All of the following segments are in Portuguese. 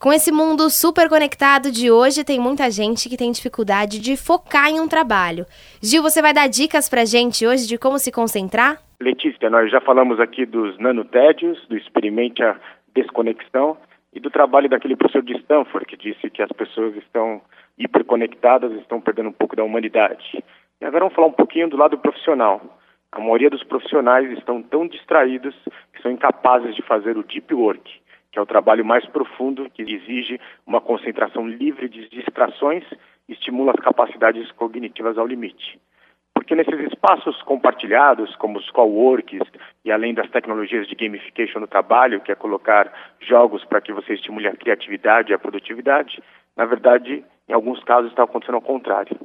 Com esse mundo super conectado de hoje, tem muita gente que tem dificuldade de focar em um trabalho. Gil, você vai dar dicas pra gente hoje de como se concentrar? Letícia, nós já falamos aqui dos nanotédios, do experimente a desconexão e do trabalho daquele professor de Stanford que disse que as pessoas estão hiperconectadas, estão perdendo um pouco da humanidade. E agora vamos falar um pouquinho do lado profissional. A maioria dos profissionais estão tão distraídos que são incapazes de fazer o deep work que é o trabalho mais profundo, que exige uma concentração livre de distrações e estimula as capacidades cognitivas ao limite. Porque nesses espaços compartilhados, como os coworks, e além das tecnologias de gamification no trabalho, que é colocar jogos para que você estimule a criatividade e a produtividade, na verdade, em alguns casos está acontecendo ao contrário.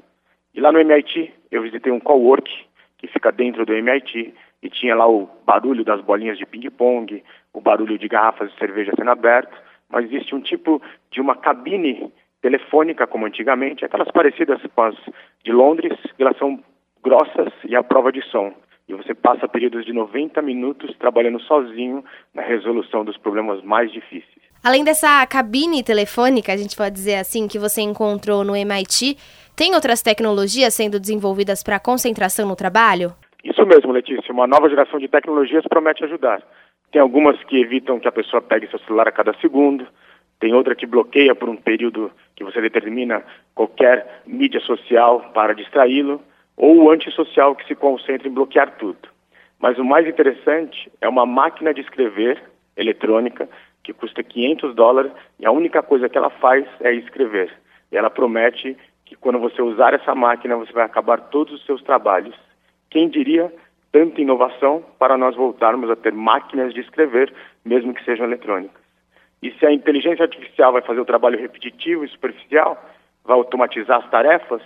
E lá no MIT, eu visitei um cowork que fica dentro do MIT e tinha lá o barulho das bolinhas de ping-pong, o barulho de garrafas de cerveja sendo abertas, mas existe um tipo de uma cabine telefônica, como antigamente, aquelas parecidas com as de Londres, elas são grossas e à prova de som. E você passa períodos de 90 minutos trabalhando sozinho na resolução dos problemas mais difíceis. Além dessa cabine telefônica, a gente pode dizer assim, que você encontrou no MIT, tem outras tecnologias sendo desenvolvidas para concentração no trabalho? Isso mesmo, Letícia. Uma nova geração de tecnologias promete ajudar. Tem algumas que evitam que a pessoa pegue seu celular a cada segundo, tem outra que bloqueia por um período que você determina qualquer mídia social para distraí-lo, ou o antissocial que se concentra em bloquear tudo. Mas o mais interessante é uma máquina de escrever eletrônica que custa 500 dólares e a única coisa que ela faz é escrever. E ela promete que quando você usar essa máquina você vai acabar todos os seus trabalhos quem diria tanta inovação para nós voltarmos a ter máquinas de escrever, mesmo que sejam eletrônicas? E se a inteligência artificial vai fazer o trabalho repetitivo e superficial, vai automatizar as tarefas,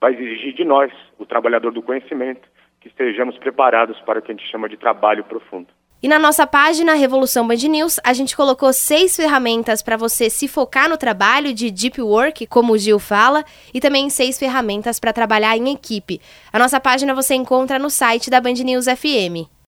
vai exigir de nós, o trabalhador do conhecimento, que estejamos preparados para o que a gente chama de trabalho profundo. E na nossa página Revolução Band News, a gente colocou seis ferramentas para você se focar no trabalho de deep work, como o Gil fala, e também seis ferramentas para trabalhar em equipe. A nossa página você encontra no site da Band News FM.